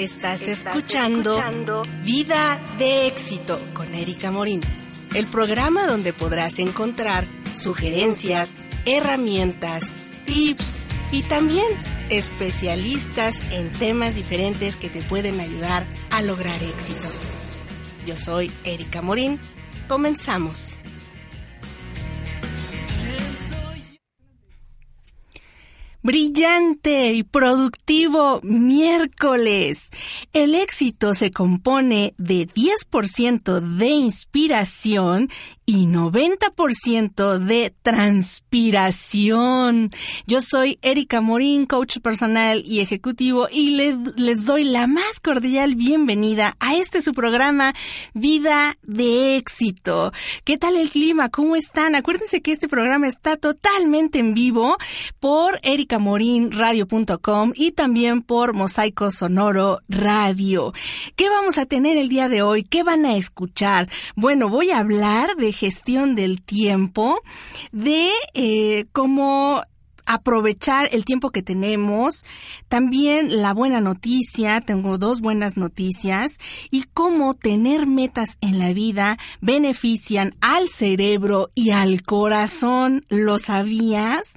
Estás, escuchando, Vida de Éxito con Erika Morín, el programa donde podrás encontrar sugerencias, herramientas, tips y también especialistas en temas diferentes que te pueden ayudar a lograr éxito. Yo soy Erika Morín. Comenzamos. Y productivo miércoles. El éxito se compone de 10% de inspiración y 90% de transpiración. Yo soy Erika Morín, coach personal y ejecutivo, y le- les doy la más cordial bienvenida a este su programa Vida de Éxito. ¿Qué tal el clima? ¿Cómo están? Acuérdense que este programa está totalmente en vivo por erikamorinradio.com y también por Mosaico Sonoro Radio. ¿Qué vamos a tener el día de hoy? ¿Qué van a escuchar? Bueno, voy a hablar de gestión del tiempo, de eh, cómo aprovechar el tiempo que tenemos, también la buena noticia, tengo dos buenas noticias, y cómo tener metas en la vida benefician al cerebro y al corazón, ¿lo sabías?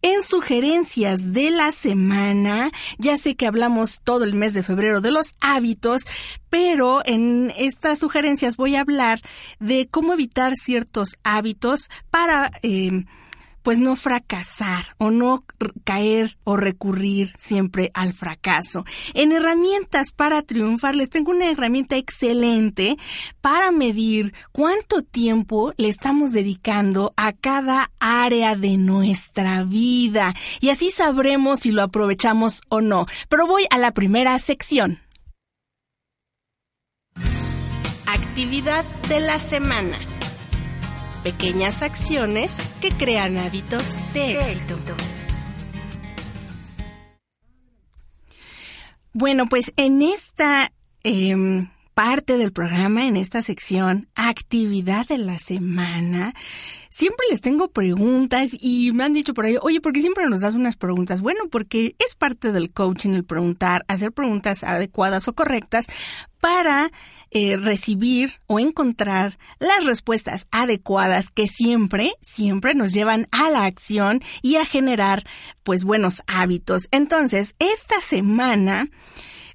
En sugerencias de la semana, ya sé que hablamos todo el mes de febrero de los hábitos, pero en estas sugerencias voy a hablar de cómo evitar ciertos hábitos para... eh, pues no fracasar o no caer o recurrir siempre al fracaso. En herramientas para triunfar les tengo una herramienta excelente para medir cuánto tiempo le estamos dedicando a cada área de nuestra vida y así sabremos si lo aprovechamos o no. Pero voy a la primera sección. Actividad de la semana pequeñas acciones que crean hábitos de éxito. Bueno, pues en esta em, parte del programa, en esta sección, actividad de la semana, siempre les tengo preguntas y me han dicho por ahí, oye, ¿por qué siempre nos das unas preguntas? Bueno, porque es parte del coaching el preguntar, hacer preguntas adecuadas o correctas para eh, recibir o encontrar las respuestas adecuadas que siempre, siempre nos llevan a la acción y a generar pues buenos hábitos. Entonces, esta semana,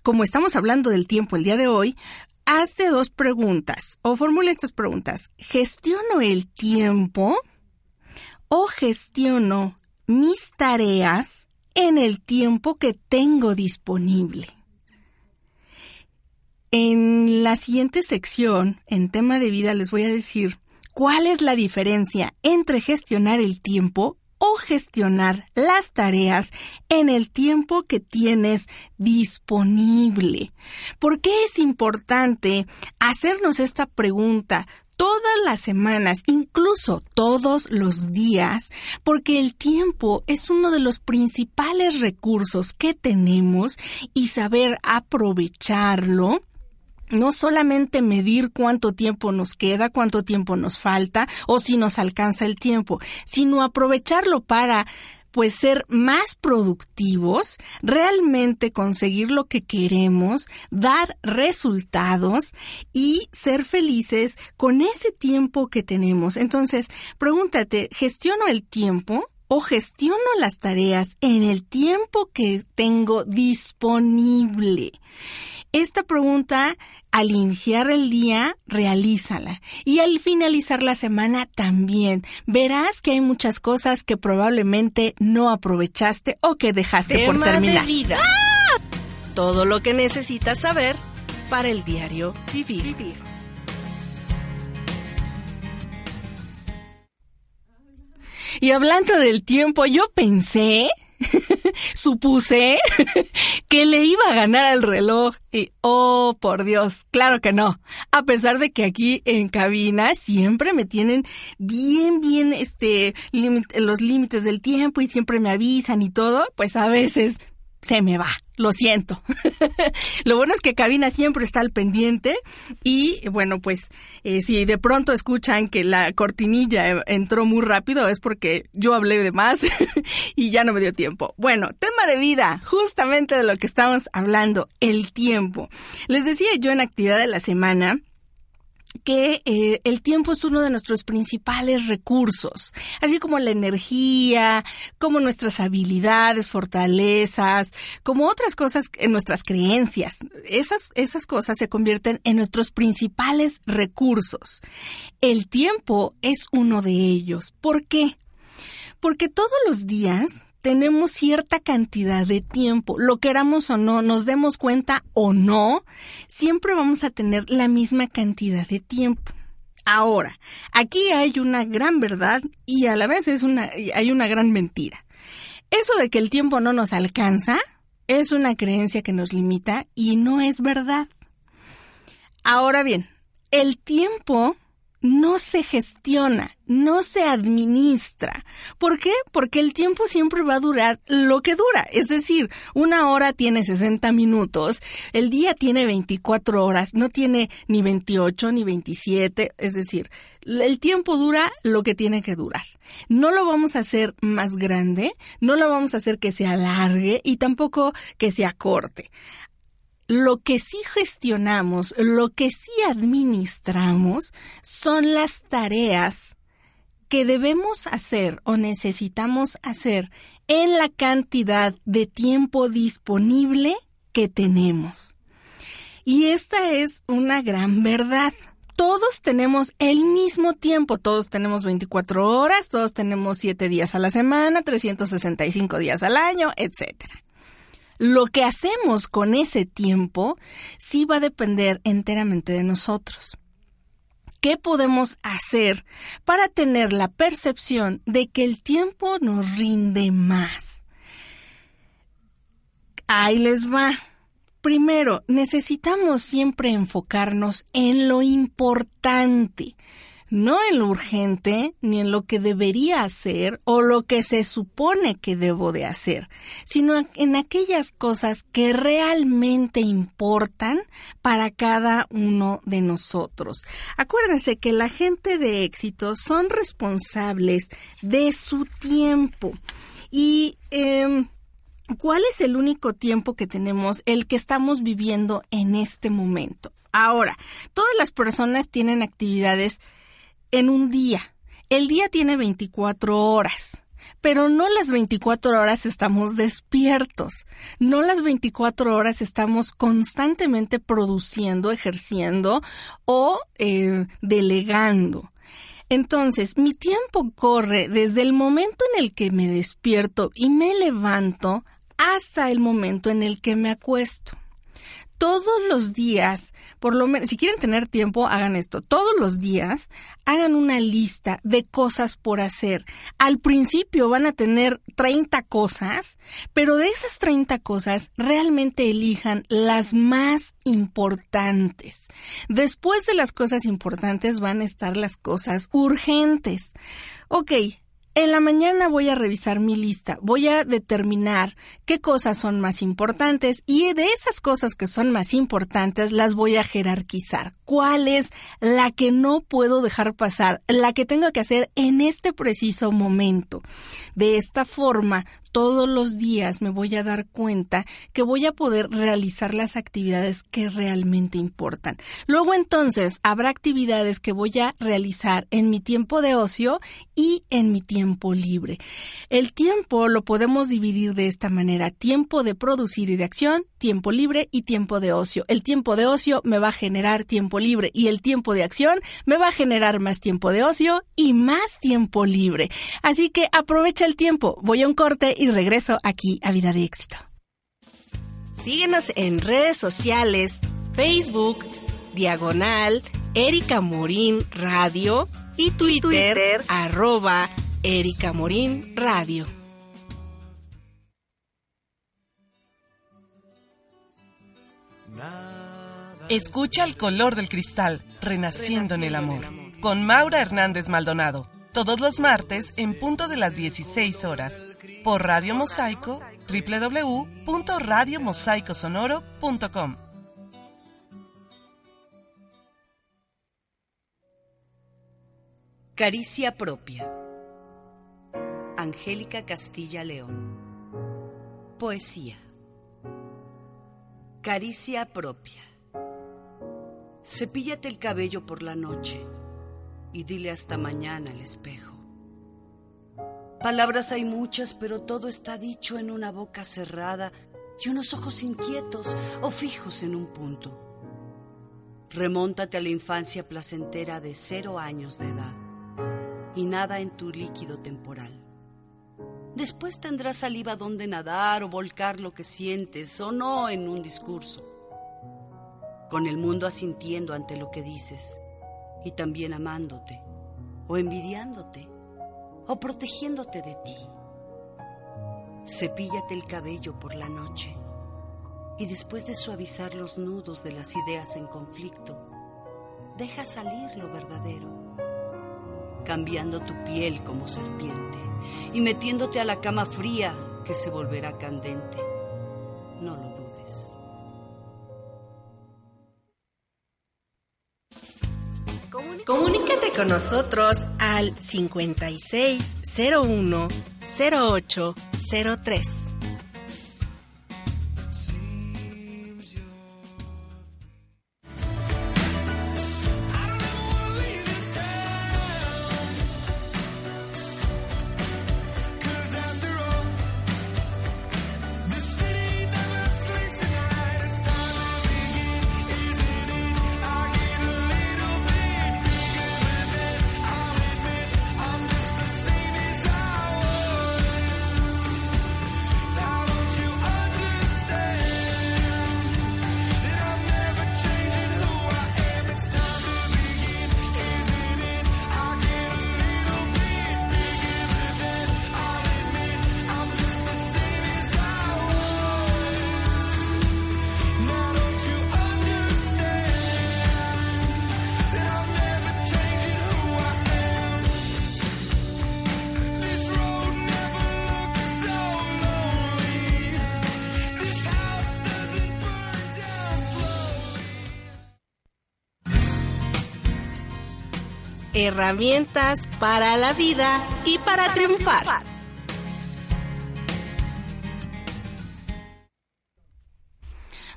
como estamos hablando del tiempo el día de hoy, hazte dos preguntas o formula estas preguntas. ¿Gestiono el tiempo o gestiono mis tareas en el tiempo que tengo disponible? En la siguiente sección, en tema de vida, les voy a decir cuál es la diferencia entre gestionar el tiempo o gestionar las tareas en el tiempo que tienes disponible. ¿Por qué es importante hacernos esta pregunta? todas las semanas, incluso todos los días, porque el tiempo es uno de los principales recursos que tenemos y saber aprovecharlo no solamente medir cuánto tiempo nos queda, cuánto tiempo nos falta o si nos alcanza el tiempo, sino aprovecharlo para pues ser más productivos, realmente conseguir lo que queremos, dar resultados y ser felices con ese tiempo que tenemos. Entonces, pregúntate, ¿gestiono el tiempo o gestiono las tareas en el tiempo que tengo disponible? Esta pregunta, al iniciar el día, realízala. Y al finalizar la semana también. Verás que hay muchas cosas que probablemente no aprovechaste o que dejaste por terminar. De vida. Todo lo que necesitas saber para el diario vivir. Y hablando del tiempo, yo pensé, supuse, que le iba a ganar al reloj. Y, oh, por Dios, claro que no. A pesar de que aquí en cabina siempre me tienen bien, bien, este, los límites del tiempo y siempre me avisan y todo, pues a veces se me va, lo siento. lo bueno es que Cabina siempre está al pendiente y bueno, pues eh, si de pronto escuchan que la cortinilla entró muy rápido es porque yo hablé de más y ya no me dio tiempo. Bueno, tema de vida, justamente de lo que estamos hablando, el tiempo. Les decía yo en actividad de la semana que eh, el tiempo es uno de nuestros principales recursos, así como la energía, como nuestras habilidades, fortalezas, como otras cosas en nuestras creencias. Esas, esas cosas se convierten en nuestros principales recursos. El tiempo es uno de ellos. ¿Por qué? Porque todos los días tenemos cierta cantidad de tiempo, lo queramos o no, nos demos cuenta o no, siempre vamos a tener la misma cantidad de tiempo. Ahora, aquí hay una gran verdad y a la vez es una, hay una gran mentira. Eso de que el tiempo no nos alcanza es una creencia que nos limita y no es verdad. Ahora bien, el tiempo no se gestiona, no se administra. ¿Por qué? Porque el tiempo siempre va a durar lo que dura. Es decir, una hora tiene 60 minutos, el día tiene 24 horas, no tiene ni 28 ni 27. Es decir, el tiempo dura lo que tiene que durar. No lo vamos a hacer más grande, no lo vamos a hacer que se alargue y tampoco que se acorte lo que sí gestionamos, lo que sí administramos, son las tareas que debemos hacer o necesitamos hacer en la cantidad de tiempo disponible que tenemos. Y esta es una gran verdad. Todos tenemos el mismo tiempo, todos tenemos 24 horas, todos tenemos 7 días a la semana, 365 días al año, etcétera. Lo que hacemos con ese tiempo sí va a depender enteramente de nosotros. ¿Qué podemos hacer para tener la percepción de que el tiempo nos rinde más? Ahí les va. Primero, necesitamos siempre enfocarnos en lo importante no en lo urgente ni en lo que debería hacer o lo que se supone que debo de hacer, sino en aquellas cosas que realmente importan para cada uno de nosotros. Acuérdense que la gente de éxito son responsables de su tiempo y em, ¿Cuál es el único tiempo que tenemos, el que estamos viviendo en este momento? Ahora, todas las personas tienen actividades en un día. El día tiene 24 horas, pero no las 24 horas estamos despiertos, no las 24 horas estamos constantemente produciendo, ejerciendo o eh, delegando. Entonces, mi tiempo corre desde el momento en el que me despierto y me levanto hasta el momento en el que me acuesto todos los días, por lo menos, si quieren tener tiempo, hagan esto. Todos los días hagan una lista de cosas por hacer. Al principio van a tener 30 cosas, pero de esas 30 cosas realmente elijan las más importantes. Después de las cosas importantes van a estar las cosas urgentes. Ok, en la mañana voy a revisar mi lista, voy a determinar qué cosas son más importantes y de esas cosas que son más importantes las voy a jerarquizar. ¿Cuál es la que no puedo dejar pasar, la que tengo que hacer en este preciso momento? De esta forma, todos los días me voy a dar cuenta que voy a poder realizar las actividades que realmente importan. Luego entonces habrá actividades que voy a realizar en mi tiempo de ocio y en mi tiempo libre. El tiempo lo podemos dividir de esta manera, tiempo de producir y de acción, tiempo libre y tiempo de ocio. El tiempo de ocio me va a generar tiempo libre y el tiempo de acción me va a generar más tiempo de ocio y más tiempo libre. Así que aprovecha el tiempo. Voy a un corte y regreso aquí a Vida de Éxito. Síguenos en redes sociales, Facebook, Diagonal, Erika Morín Radio y Twitter, Twitter. arroba Erika Morín Radio. Escucha el color del cristal, renaciendo en el amor, con Maura Hernández Maldonado, todos los martes en punto de las 16 horas, por Radio Mosaico, www.radiomosaicosonoro.com. Caricia propia. Angélica Castilla León. Poesía. Caricia propia. Cepíllate el cabello por la noche y dile hasta mañana al espejo. Palabras hay muchas, pero todo está dicho en una boca cerrada y unos ojos inquietos o fijos en un punto. Remóntate a la infancia placentera de cero años de edad y nada en tu líquido temporal. Después tendrás saliva donde nadar o volcar lo que sientes o no en un discurso con el mundo asintiendo ante lo que dices y también amándote o envidiándote o protegiéndote de ti. Cepíllate el cabello por la noche y después de suavizar los nudos de las ideas en conflicto, deja salir lo verdadero, cambiando tu piel como serpiente y metiéndote a la cama fría que se volverá candente. No lo Comunícate con nosotros al 5601 0803. Herramientas para la vida y para triunfar.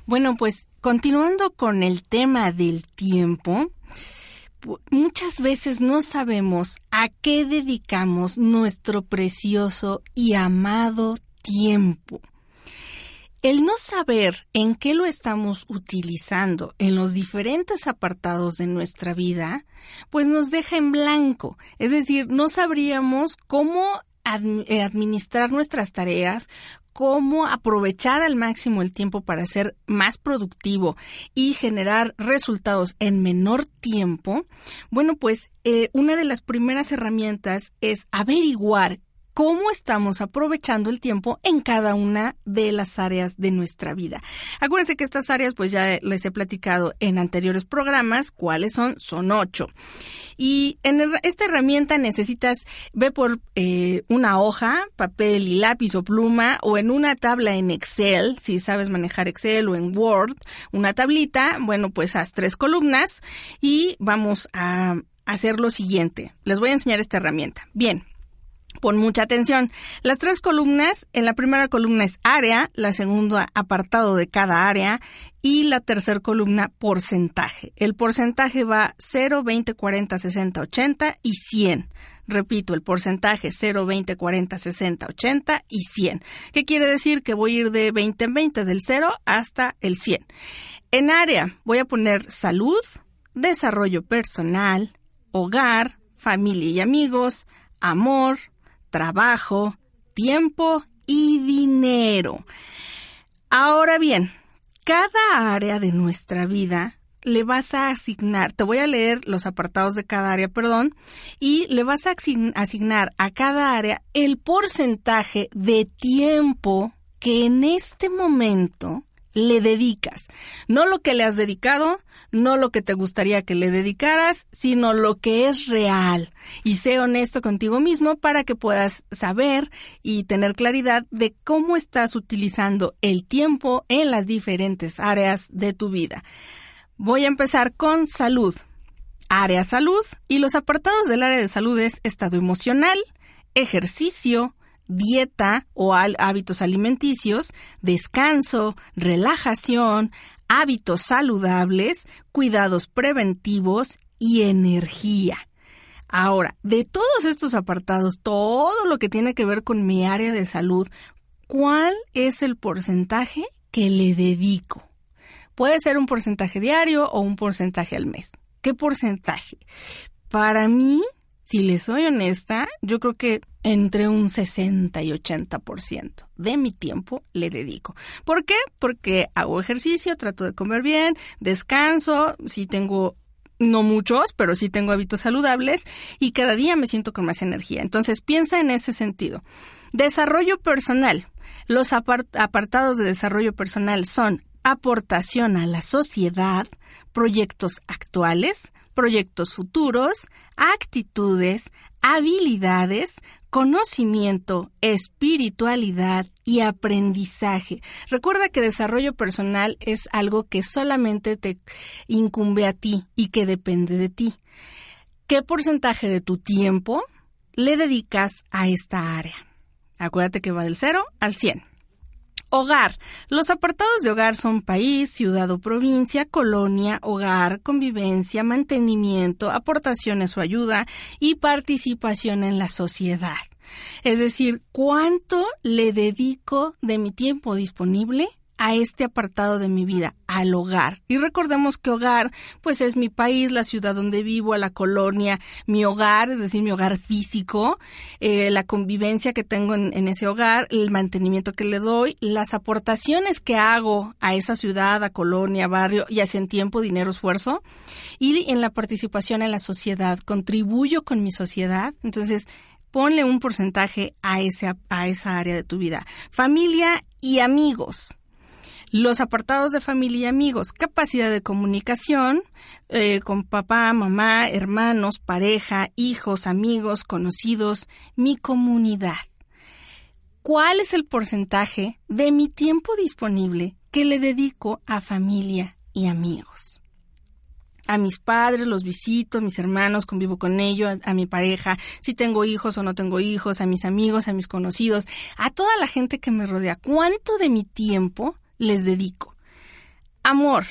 Bueno, pues continuando con el tema del tiempo, muchas veces no sabemos a qué dedicamos nuestro precioso y amado tiempo. El no saber en qué lo estamos utilizando en los diferentes apartados de nuestra vida, pues nos deja en blanco. Es decir, no sabríamos cómo eh, administrar nuestras tareas, cómo aprovechar al máximo el tiempo para ser más productivo y generar resultados en menor tiempo, bueno, pues eh, una de las primeras herramientas es averiguar cómo estamos aprovechando el tiempo en cada una de las áreas de nuestra vida. Acuérdense que estas áreas, pues ya les he platicado en anteriores programas, cuáles son, son ocho. Y en esta herramienta necesitas, ve por eh, una hoja, papel y lápiz o pluma, o en una tabla en Excel, si sabes manejar Excel o en Word, una tablita, bueno, pues haz tres columnas y vamos a hacer lo siguiente. Les voy a enseñar esta herramienta. Bien, Pon mucha atención. Las tres columnas, en la primera columna es área, la segunda apartado de cada área y la tercera columna porcentaje. El porcentaje va 0, 20, 40, 60, 80 y 100. Repito, el porcentaje 0, 20, 40, 60, 80 y 100. ¿Qué quiere decir? Que voy a ir de 20 en 20, del 0 hasta el 100. En área voy a poner salud, desarrollo personal, hogar, familia y amigos, amor, trabajo, tiempo y dinero. Ahora bien, cada área de nuestra vida le vas a asignar, te voy a leer los apartados de cada área, perdón, y le vas a asignar a cada área el porcentaje de tiempo que en este momento le dedicas. No lo que le has dedicado, no lo que te gustaría que le dedicaras, sino lo que es real. Y sé honesto contigo mismo para que puedas saber y tener claridad de cómo estás utilizando el tiempo en las diferentes áreas de tu vida. Voy a empezar con salud. Área salud y los apartados del área de salud es estado emocional, ejercicio, dieta o hábitos alimenticios, descanso, relajación, hábitos saludables, cuidados preventivos y energía. Ahora, de todos estos apartados, todo lo que tiene que ver con mi área de salud, ¿cuál es el porcentaje que le dedico? Puede ser un porcentaje diario o un porcentaje al mes. ¿Qué porcentaje? Para mí, si le soy honesta, yo creo que entre un 60 y 80% de mi tiempo le dedico. ¿Por qué? Porque hago ejercicio, trato de comer bien, descanso, si tengo no muchos, pero sí tengo hábitos saludables y cada día me siento con más energía. Entonces piensa en ese sentido. Desarrollo personal. Los apartados de desarrollo personal son aportación a la sociedad, proyectos actuales, proyectos futuros, actitudes, habilidades, conocimiento, espiritualidad y aprendizaje. Recuerda que desarrollo personal es algo que solamente te incumbe a ti y que depende de ti. ¿Qué porcentaje de tu tiempo le dedicas a esta área? Acuérdate que va del 0 al 100. Hogar. Los apartados de hogar son país, ciudad o provincia, colonia, hogar, convivencia, mantenimiento, aportaciones o ayuda y participación en la sociedad. Es decir, cuánto le dedico de mi tiempo disponible a este apartado de mi vida, al hogar. Y recordemos que hogar, pues es mi país, la ciudad donde vivo, a la colonia, mi hogar, es decir, mi hogar físico, eh, la convivencia que tengo en, ese hogar, el mantenimiento que le doy, las aportaciones que hago a esa ciudad, a colonia, barrio, ya sea en tiempo, dinero, esfuerzo, y en la participación en la sociedad, contribuyo con mi sociedad. Entonces, ponle un porcentaje a, ese, a esa área de tu vida. Familia y amigos. Los apartados de familia y amigos, capacidad de comunicación eh, con papá, mamá, hermanos, pareja, hijos, amigos, conocidos, mi comunidad. ¿Cuál es el porcentaje de mi tiempo disponible que le dedico a familia y amigos? a mis padres, los visito, a mis hermanos, convivo con ellos, a, mi pareja, si tengo hijos o no tengo hijos, a mis amigos, a mis conocidos, a toda la gente que me rodea. ¿Cuánto de mi tiempo les dedico? Amor.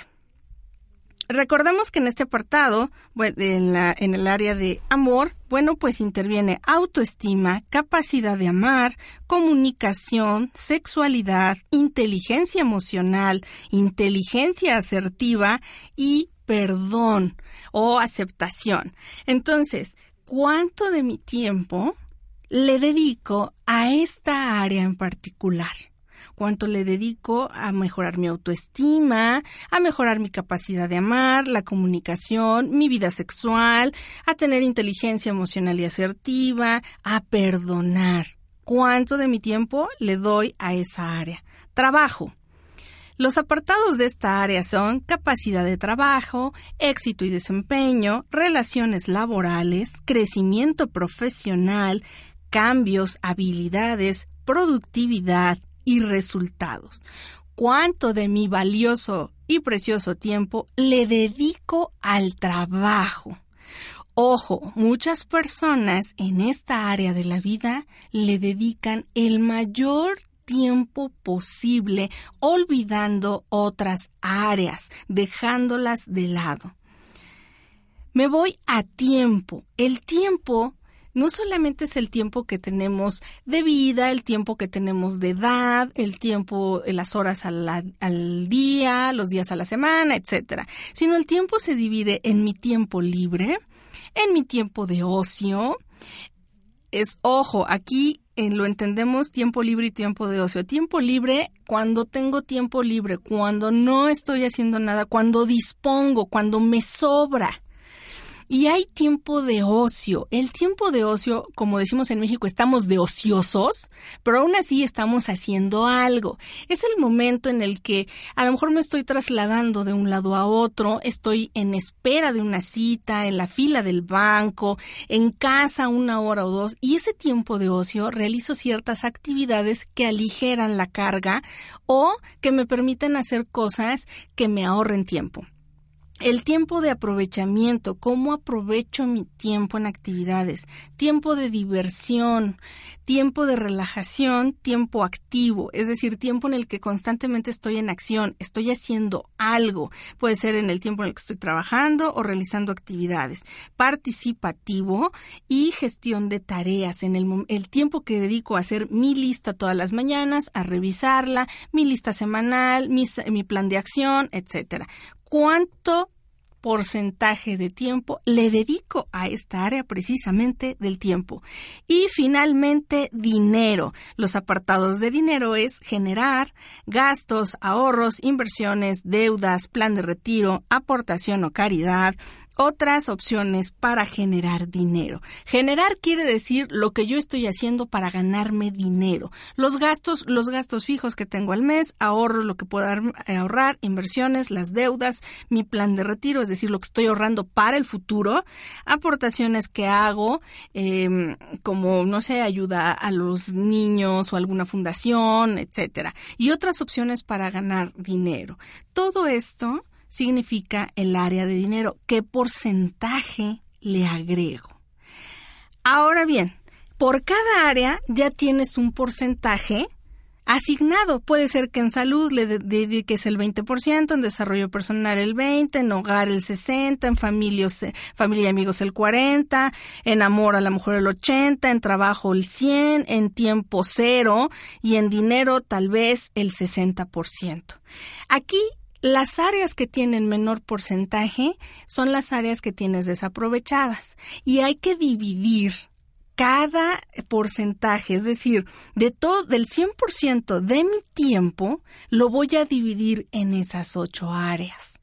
Recordemos que en este apartado, en, en el área de amor, bueno, pues interviene autoestima, capacidad de amar, comunicación, sexualidad, inteligencia emocional, inteligencia asertiva y perdón o aceptación. Entonces, ¿cuánto de mi tiempo le dedico a esta área en particular? Cuánto le dedico a mejorar mi autoestima, a mejorar mi capacidad de amar, la comunicación, mi vida sexual, a tener inteligencia emocional y asertiva, a perdonar. ¿Cuánto de mi tiempo le doy a esa área? Trabajo. Los apartados de esta área son capacidad de trabajo, éxito y desempeño, relaciones laborales, crecimiento profesional, cambios, habilidades, productividad y resultados. ¿Cuánto de mi valioso y precioso tiempo le dedico al trabajo? Ojo, muchas personas en esta área de la vida le dedican el mayor tiempo posible olvidando otras áreas, dejándolas de lado. Me voy a tiempo. El tiempo no solamente es el tiempo que tenemos de vida, el tiempo que tenemos de edad, el tiempo, las horas al, día, los días a la semana, etcétera, sino el tiempo se divide en mi tiempo libre, en mi tiempo de ocio. Es ojo, aquí en lo entendemos tiempo libre y tiempo de ocio. Tiempo libre cuando tengo tiempo libre, cuando no estoy haciendo nada, cuando dispongo, cuando me sobra. Y hay tiempo de ocio. El tiempo de ocio, como decimos en México, estamos de ociosos, pero aún así estamos haciendo algo. Es el momento en el que a lo mejor me estoy trasladando de un lado a otro, estoy en espera de una cita, en la fila del banco, en casa una hora o dos, y ese tiempo de ocio realizo ciertas actividades que aligeran la carga o que me permiten hacer cosas que me ahorren tiempo. El tiempo de aprovechamiento, cómo aprovecho mi tiempo en actividades, tiempo de diversión, tiempo de relajación, tiempo activo, es decir, tiempo en el que constantemente estoy en acción, estoy haciendo algo, puede ser en el tiempo en el que estoy trabajando o realizando actividades, participativo y gestión de tareas, en el, tiempo que dedico a hacer mi lista todas las mañanas, a revisarla, mi lista semanal, mi, mi plan de acción, etcétera cuánto porcentaje de tiempo le dedico a esta área precisamente del tiempo. Y finalmente, dinero. Los apartados de dinero es generar gastos, ahorros, inversiones, deudas, plan de retiro, aportación o caridad, otras opciones para generar dinero. Generar quiere decir lo que yo estoy haciendo para ganarme dinero. Los gastos, los gastos fijos que tengo al mes, ahorros, lo que puedo ahorrar, inversiones, las deudas, mi plan de retiro, es decir, lo que estoy ahorrando para el futuro, aportaciones que hago, em, como, no sé, ayuda a los niños o alguna fundación, etcétera. Y otras opciones para ganar dinero. Todo esto significa el área de dinero. ¿Qué porcentaje le agrego? Ahora bien, por cada área ya tienes un porcentaje asignado. Puede ser que en salud le dediques el 20%, en desarrollo personal el 20%, en hogar el 60%, en familia, y amigos el 40%, en amor a la mujer el 80%, en trabajo el 100%, en tiempo cero y en dinero tal vez el 60%. Aquí las áreas que tienen menor porcentaje son las áreas que tienes desaprovechadas y hay que dividir cada porcentaje, es decir, de todo, del 100% de mi tiempo, lo voy a dividir en esas ocho áreas.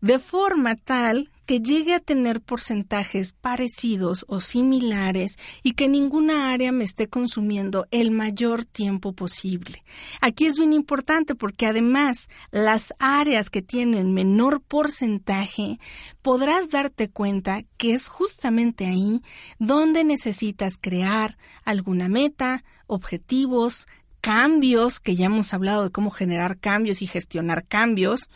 De forma tal que llegue a tener porcentajes parecidos o similares y que ninguna área me esté consumiendo el mayor tiempo posible. Aquí es bien importante porque además las áreas que tienen menor porcentaje podrás darte cuenta que es justamente ahí donde necesitas crear alguna meta, objetivos, cambios, que ya hemos hablado de cómo generar cambios y gestionar cambios,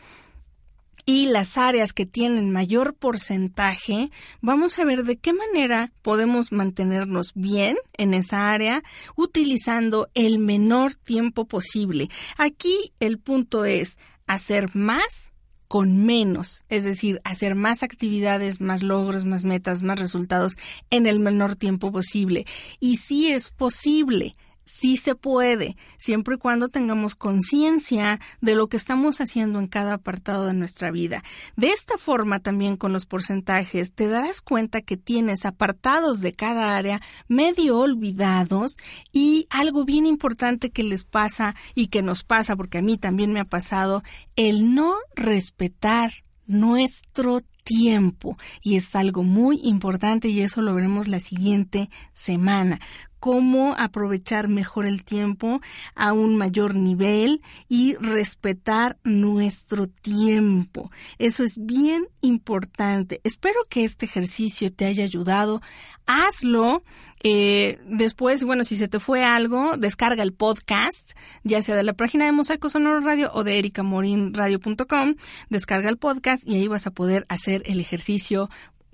y las áreas que tienen mayor porcentaje, vamos a ver de qué manera podemos mantenernos bien en esa área utilizando el menor tiempo posible. Aquí el punto es hacer más con menos, es decir, hacer más actividades, más logros, más metas, más resultados en el menor tiempo posible. Y si es posible, sí se puede, siempre y cuando tengamos conciencia de lo que estamos haciendo en cada apartado de nuestra vida. De esta forma también con los porcentajes te darás cuenta que tienes apartados de cada área medio olvidados y algo bien importante que les pasa y que nos pasa, porque a mí también me ha pasado, el no respetar nuestro tiempo y es algo muy importante y eso lo veremos la siguiente semana cómo aprovechar mejor el tiempo a un mayor nivel y respetar nuestro tiempo. Eso es bien importante. Espero que este ejercicio te haya ayudado. Hazlo. Eh, después, bueno, si se te fue algo, descarga el podcast, ya sea de la página de Mosaico Sonoro Radio o de ericamorinradio.com, descarga el podcast y ahí vas a poder hacer el ejercicio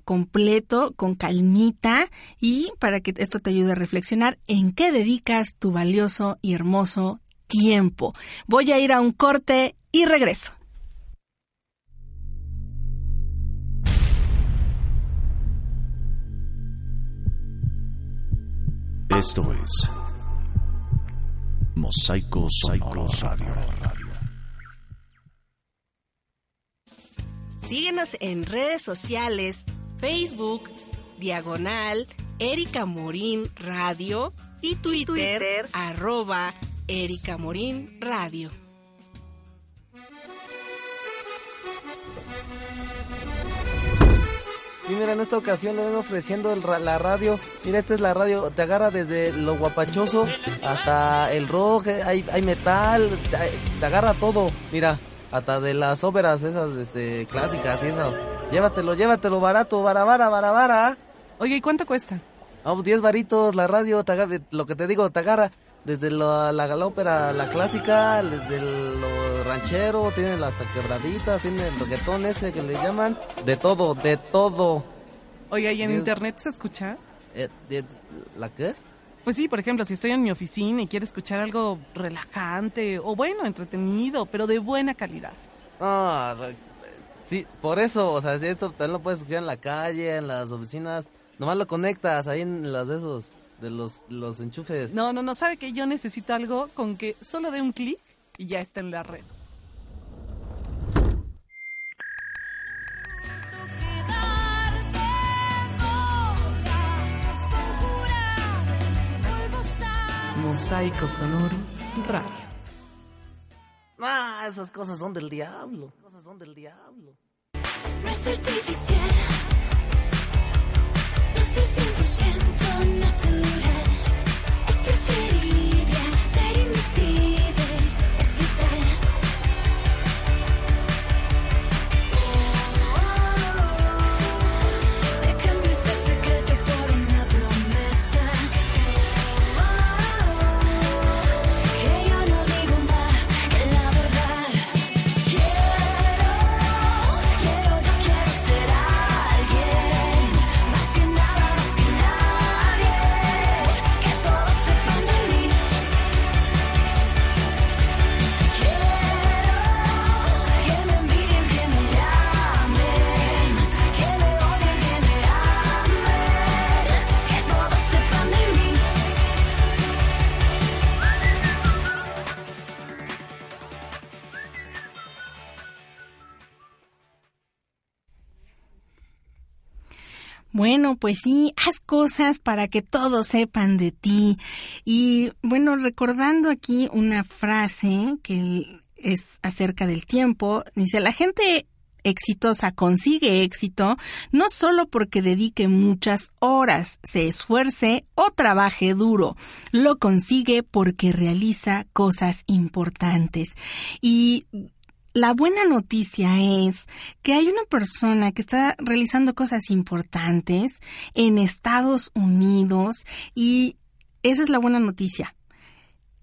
completo, con calmita y para que esto te ayude a reflexionar en qué dedicas tu valioso y hermoso tiempo. Voy a ir a un corte y regreso. Esto es Mosaico Sonoro Radio. Síguenos en redes sociales, Facebook, Diagonal, Erika Morín Radio y Twitter, Twitter. arroba Erika Morín Radio. Y mira, en esta ocasión le vengo ofreciendo el ra- la radio. Mira, esta es la radio. Te agarra desde lo guapachoso hasta el rock. eh, Hay, hay metal. Te, te agarra todo. Mira, hasta de las óperas esas este, clásicas y eso. Llévatelo, llévatelo barato, barabara, barabara. Oye, ¿y cuánto cuesta? Vamos, 10 varitos la radio. Lo que te digo, te agarra desde la, la ópera, la clásica, desde el- lo ranchero. Tienen las quebraditas, tienen el reggaetón ese que le llaman. De todo, de todo. Oye, ¿y en Diez- internet se escucha? Eh, ¿La qué? Pues sí, por ejemplo, si estoy en mi oficina y quiero escuchar algo relajante o bueno, entretenido, pero de buena calidad. Ah, sí, por eso, o sea, si esto también lo puedes escuchar en la calle, en las oficinas. Nomás lo conectas ahí en los de esos, de los, los enchufes. No, no, no, sabe que yo necesito algo con que solo dé un clic y ya está en la red. Mosaico Sonoro Radio. Ah, esas cosas son del diablo. Cosas son del diablo. No es artificial, es el 100% natural. Es preferible Bueno, pues sí, haz cosas para que todos sepan de ti. Y bueno, recordando aquí una frase que es acerca del tiempo, dice, la gente exitosa consigue éxito no solo porque dedique muchas horas, se esfuerce o trabaje duro, lo consigue porque realiza cosas importantes. Y la buena noticia es que hay una persona que está realizando cosas importantes en Estados Unidos y esa es la buena noticia.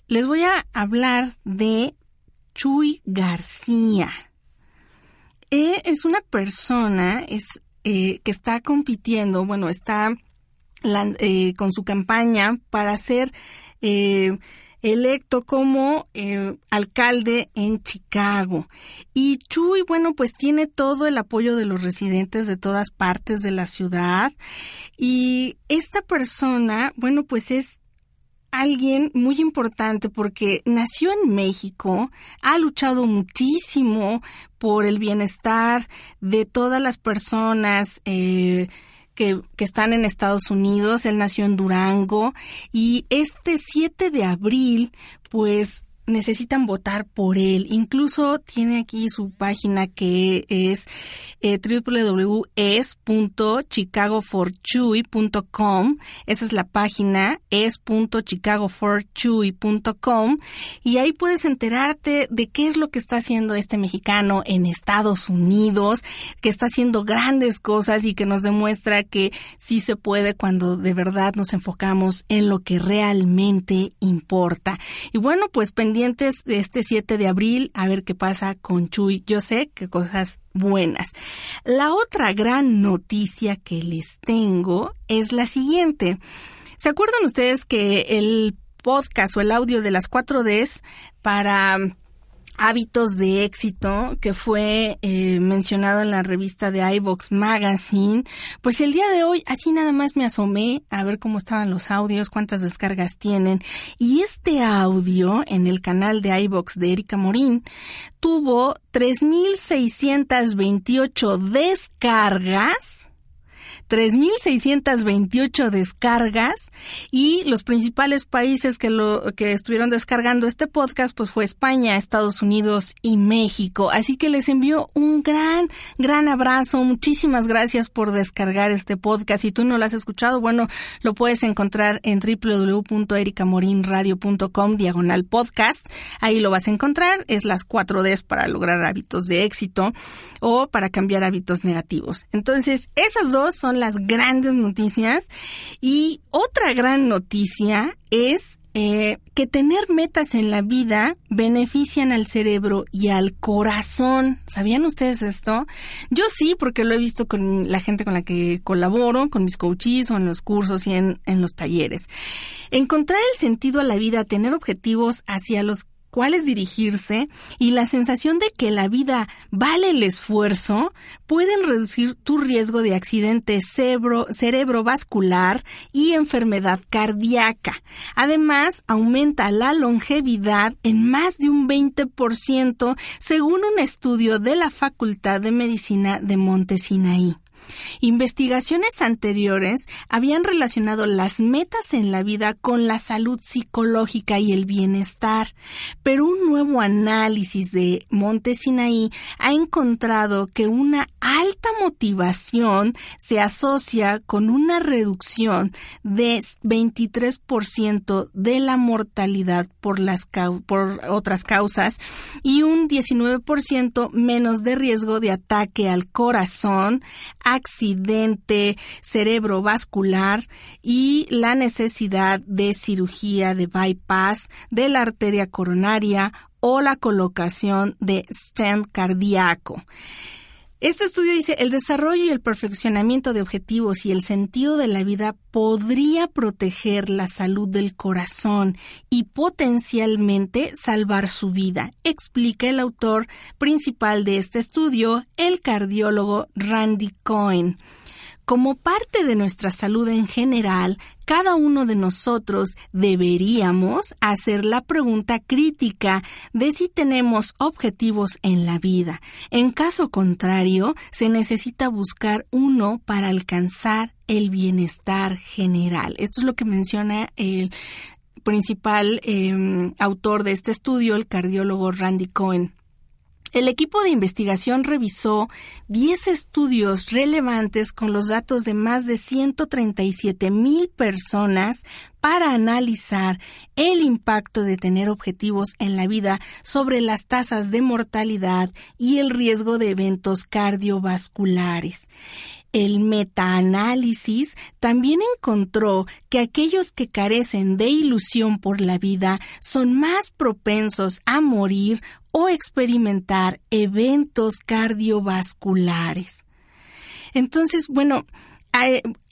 Les voy a hablar de Chuy García. Es una persona eh, que está compitiendo, bueno, está eh, con su campaña para ser eh, electo como eh, alcalde en Chicago. Y Chuy, bueno, pues tiene todo el apoyo de los residentes de todas partes de la ciudad. Y esta persona, bueno, pues es alguien muy importante porque nació en México, ha luchado muchísimo por el bienestar de todas las personas eh, que, que están en Estados Unidos. Él nació en Durango y este 7 de abril, pues necesitan votar por él. Incluso tiene aquí su página que es eh. Esa es la página es.chicagoforchuy.com y ahí puedes enterarte de qué es lo que está haciendo este mexicano en Estados Unidos, que está haciendo grandes cosas y que nos demuestra que sí se puede cuando de verdad nos enfocamos en lo que realmente importa. Y bueno, pues pendiente de este 7 de abril a ver qué pasa con Chuy. Yo sé que cosas buenas. La otra gran noticia que les tengo es la siguiente. ¿Se acuerdan ustedes que el podcast o el audio de las 4Ds para hábitos de éxito que fue eh, mencionado en la revista de iVox Magazine, pues el día de hoy así nada más me asomé a ver cómo estaban los audios, cuántas descargas tienen. Y este audio en el canal de iVox de Erika Morín tuvo 3.628 descargas 3.628 descargas y los principales países que lo que estuvieron descargando este podcast pues fue España, Estados Unidos y México. Así que les envío un gran gran abrazo. Muchísimas gracias por descargar este podcast. Si tú no lo has escuchado, bueno, lo puedes encontrar en www.ericamorinradio.com diagonal podcast. Ahí lo vas a encontrar. Es las 4Ds para lograr hábitos de éxito o para cambiar hábitos negativos. Entonces, esas dos son las grandes noticias. Y otra gran noticia es eh, que tener metas en la vida benefician al cerebro y al corazón. ¿Sabían ustedes esto? Yo sí, porque lo he visto con la gente con la que colaboro, con mis coaches o en los cursos y en, en los talleres. Encontrar el sentido a la vida, tener objetivos hacia los cuáles dirigirse y la sensación de que la vida vale el esfuerzo pueden reducir tu riesgo de accidente cerebro, cerebrovascular y enfermedad cardíaca. Además, aumenta la longevidad en más de un 20% según un estudio de la Facultad de Medicina de Montesinaí. Investigaciones anteriores habían relacionado las metas en la vida con la salud psicológica y el bienestar, pero un nuevo análisis de Montesinaí ha encontrado que una alta motivación se asocia con una reducción de 23% de la mortalidad por, otras causas y un 19% menos de riesgo de ataque al corazón, accidente cerebrovascular y la necesidad de cirugía de bypass de la arteria coronaria o la colocación de stent cardíaco. Este estudio dice, el desarrollo y el perfeccionamiento de objetivos y el sentido de la vida podría proteger la salud del corazón y potencialmente salvar su vida, explica el autor principal de este estudio, el cardiólogo Randy Cohen. Como parte de nuestra salud en general, cada uno de nosotros deberíamos hacer la pregunta crítica de si tenemos objetivos en la vida. En caso contrario, se necesita buscar uno para alcanzar el bienestar general. Esto es lo que menciona el principal eh, autor de este estudio, el cardiólogo Randy Cohen. El equipo de investigación revisó 10 estudios relevantes con los datos de más de 137 mil personas para analizar el impacto de tener objetivos en la vida sobre las tasas de mortalidad y el riesgo de eventos cardiovasculares. El metaanálisis también encontró que aquellos que carecen de ilusión por la vida son más propensos a morir o experimentar eventos cardiovasculares. Entonces, bueno,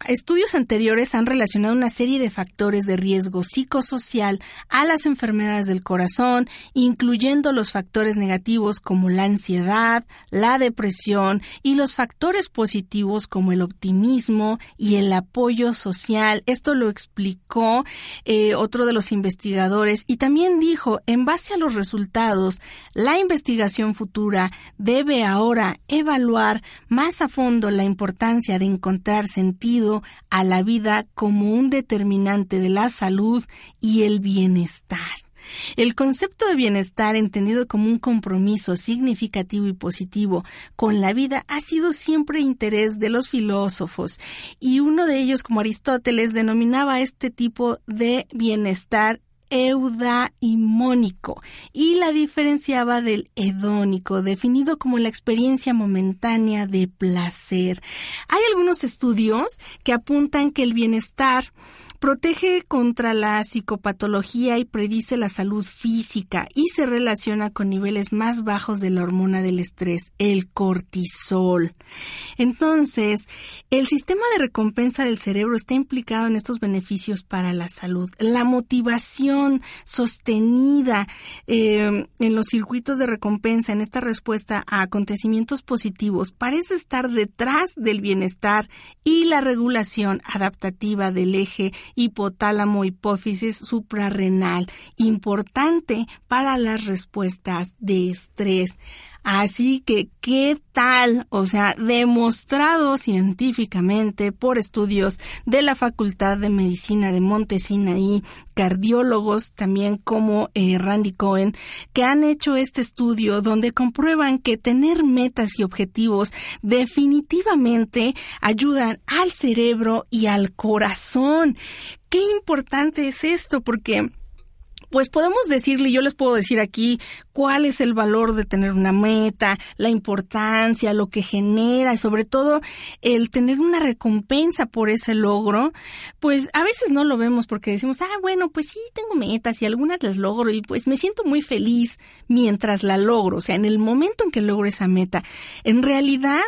Estudios anteriores han relacionado una serie de factores de riesgo psicosocial a las enfermedades del corazón, incluyendo los factores negativos como la ansiedad, la depresión y los factores positivos como el optimismo y el apoyo social. Esto lo explicó eh, otro de los investigadores y también dijo, en base a los resultados, la investigación futura debe ahora evaluar más a fondo la importancia de encontrar sentido a la vida como un determinante de la salud y el bienestar. El concepto de bienestar, entendido como un compromiso significativo y positivo con la vida, ha sido siempre interés de los filósofos, y uno de ellos, como Aristóteles, denominaba este tipo de bienestar eudaimónico y la diferenciaba del hedónico, definido como la experiencia momentánea de placer. Hay algunos estudios que apuntan que el bienestar protege contra la psicopatología y predice la salud física y se relaciona con niveles más bajos de la hormona del estrés, el cortisol. Entonces, el sistema de recompensa del cerebro está implicado en estos beneficios para la salud. La motivación sostenida eh, en los circuitos de recompensa, en esta respuesta a acontecimientos positivos, parece estar detrás del bienestar y la regulación adaptativa del eje hipotálamo hipófisis suprarrenal, importante para las respuestas de estrés. Así que, ¿qué tal? O sea, demostrado científicamente por estudios de la Facultad de Medicina de Montesinaí, cardiólogos también como eh, Randy Cohen, que han hecho este estudio donde comprueban que tener metas y objetivos definitivamente ayudan al cerebro y al corazón. Qué importante es esto porque pues podemos decirle, yo les puedo decir aquí cuál es el valor de tener una meta, la importancia, lo que genera y sobre todo el tener una recompensa por ese logro, pues a veces no lo vemos porque decimos, ah, bueno, pues sí, tengo metas y algunas las logro y pues me siento muy feliz mientras la logro, o sea, en el momento en que logro esa meta. En realidad,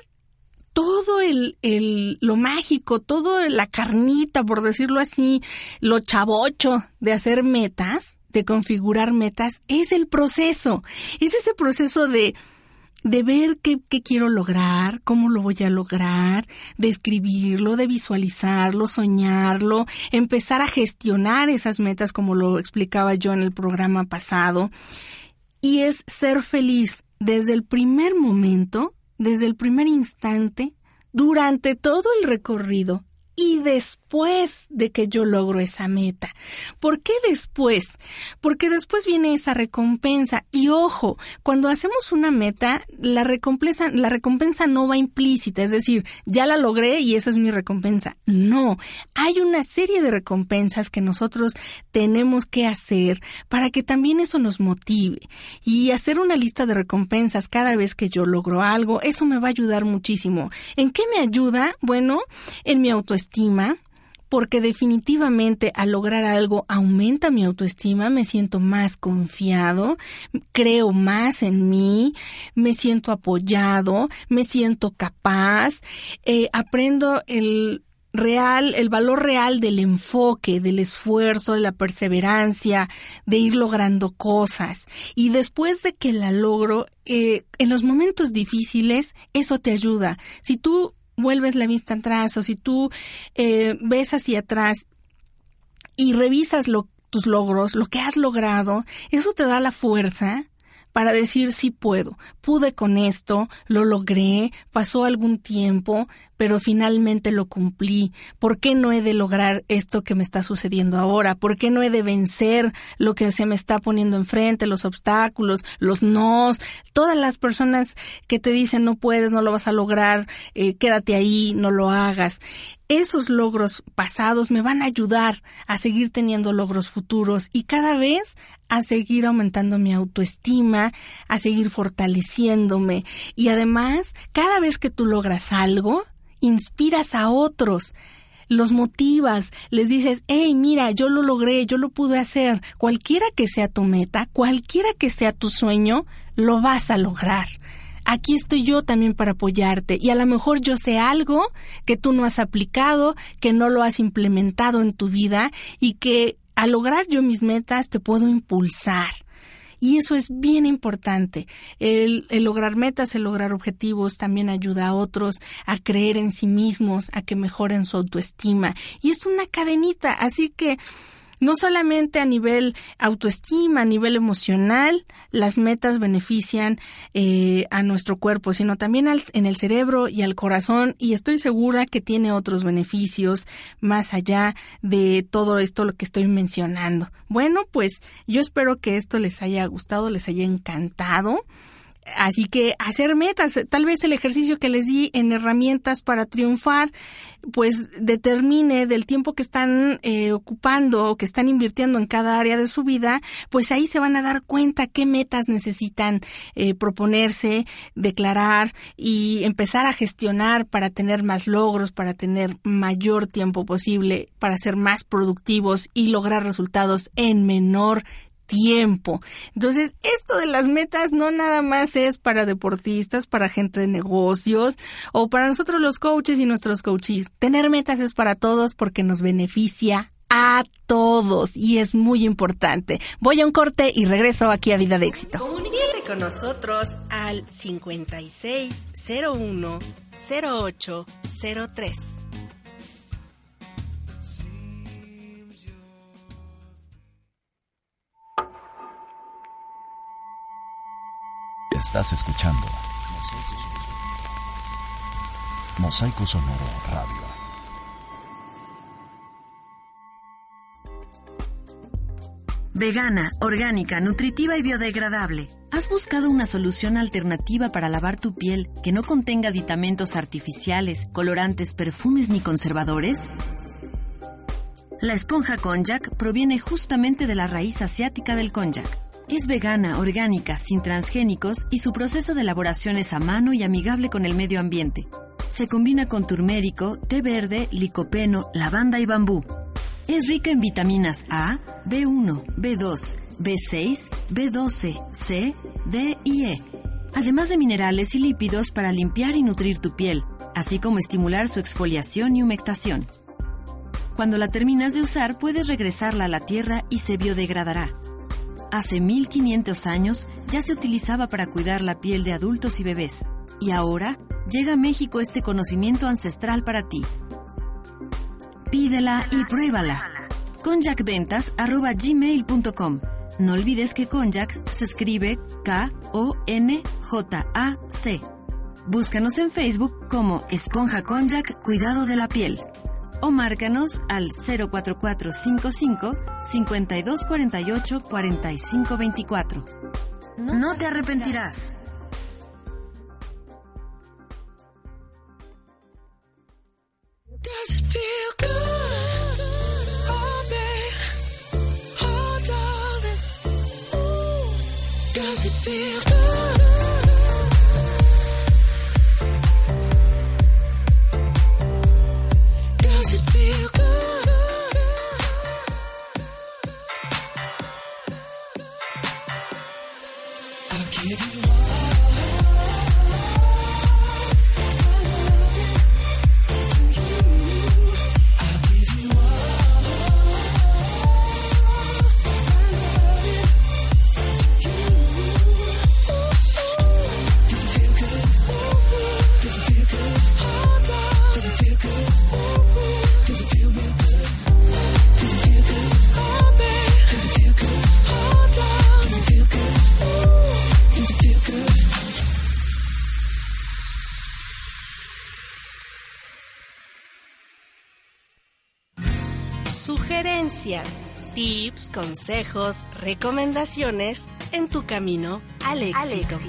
todo el, el, lo mágico, todo la carnita, por decirlo así, lo chavocho de hacer metas, de configurar metas, es el proceso. Es ese proceso de, de ver qué, qué, quiero lograr, cómo lo voy a lograr, de escribirlo, de visualizarlo, soñarlo, empezar a gestionar esas metas como lo explicaba yo en el programa pasado. Y es ser feliz desde el primer momento, desde el primer instante, durante todo el recorrido y después de que yo logro esa meta. ¿Por qué después? Porque después viene esa recompensa. Y ojo, cuando hacemos una meta, la recompensa, la recompensa no va implícita, es decir, ya la logré y esa es mi recompensa. No, hay una serie de recompensas que nosotros tenemos que hacer para que también eso nos motive. Y hacer una lista de recompensas cada vez que yo logro algo, eso me va a ayudar muchísimo. ¿En qué me ayuda? Bueno, en mi autoestima porque definitivamente al lograr algo aumenta mi autoestima, me siento más confiado, creo más en mí, me siento apoyado, me siento capaz, eh, aprendo el real, el valor real del enfoque, del esfuerzo, de la perseverancia, de ir logrando cosas. Y después de que la logro, eh, en los momentos difíciles, eso te ayuda. Si tú vuelves la vista atrás o si tú eh, ves hacia atrás y revisas lo, tus logros, lo que has logrado, eso te da la fuerza para decir sí puedo, pude con esto, lo logré, pasó algún tiempo, pero finalmente lo cumplí. ¿Por qué no he de lograr esto que me está sucediendo ahora? ¿Por qué no he de vencer lo que se me está poniendo enfrente, los obstáculos, los nos, todas las personas que te dicen no puedes, no lo vas a lograr, eh, quédate ahí, no lo hagas? Esos logros pasados me van a ayudar a seguir teniendo logros futuros y cada vez a seguir aumentando mi autoestima, a seguir fortaleciéndome y además cada vez que tú logras algo, inspiras a otros, los motivas, les dices, hey, mira, yo lo logré, yo lo pude hacer, cualquiera que sea tu meta, cualquiera que sea tu sueño, lo vas a lograr. Aquí estoy yo también para apoyarte y a lo mejor yo sé algo que tú no has aplicado, que no lo has implementado en tu vida y que al lograr yo mis metas te puedo impulsar. Y eso es bien importante. El, el, lograr metas, el lograr objetivos también ayuda a otros a creer en sí mismos, a que mejoren su autoestima. Y es una cadenita. Así que no solamente a nivel autoestima, a nivel emocional, las metas benefician eh, a nuestro cuerpo, sino también al, en el cerebro y al corazón y estoy segura que tiene otros beneficios más allá de todo esto lo que estoy mencionando. Bueno, pues yo espero que esto les haya gustado, les haya encantado Así que hacer metas, tal vez el ejercicio que les di en herramientas para triunfar, pues determine del tiempo que están eh, ocupando o que están invirtiendo en cada área de su vida, pues ahí se van a dar cuenta qué metas necesitan eh, proponerse, declarar y empezar a gestionar para tener más logros, para tener mayor tiempo posible, para ser más productivos y lograr resultados en menor tiempo. Entonces, esto de las metas no nada más es para deportistas, para gente de negocios o para nosotros los coaches y nuestros coaches. Tener metas es para todos porque nos beneficia a todos y es muy importante. Voy a un corte y regreso aquí a Vida de Éxito. Comuníquete con nosotros al 5601 0803. Estás escuchando Mosaico Sonoro Radio. Vegana, orgánica, nutritiva y biodegradable. ¿Has buscado una solución alternativa para lavar tu piel que no contenga aditamentos artificiales, colorantes, perfumes ni conservadores? La esponja konjac proviene justamente de la raíz asiática del konjac. Es vegana, orgánica, sin transgénicos y su proceso de elaboración es a mano y amigable con el medio ambiente. Se combina con turmérico, té verde, licopeno, lavanda y bambú. Es rica en vitaminas A, B1, B2, B6, B12, C, D y E, además de minerales y lípidos para limpiar y nutrir tu piel, así como estimular su exfoliación y humectación. Cuando la terminas de usar, puedes regresarla a la tierra y se biodegradará. Hace 1500 años ya se utilizaba para cuidar la piel de adultos y bebés, y ahora llega a México este conocimiento ancestral para ti. Pídela y pruébala. Conjacventas.gmail.com No olvides que Conjac se escribe K-O-N-J-A-C. Búscanos en Facebook como Esponja Conjac Cuidado de la Piel o márcanos al 04455 5248 4524. No te arrepentirás. Does it feel good? Does it feel good? Sugerencias, tips, consejos, recomendaciones en tu camino al éxito.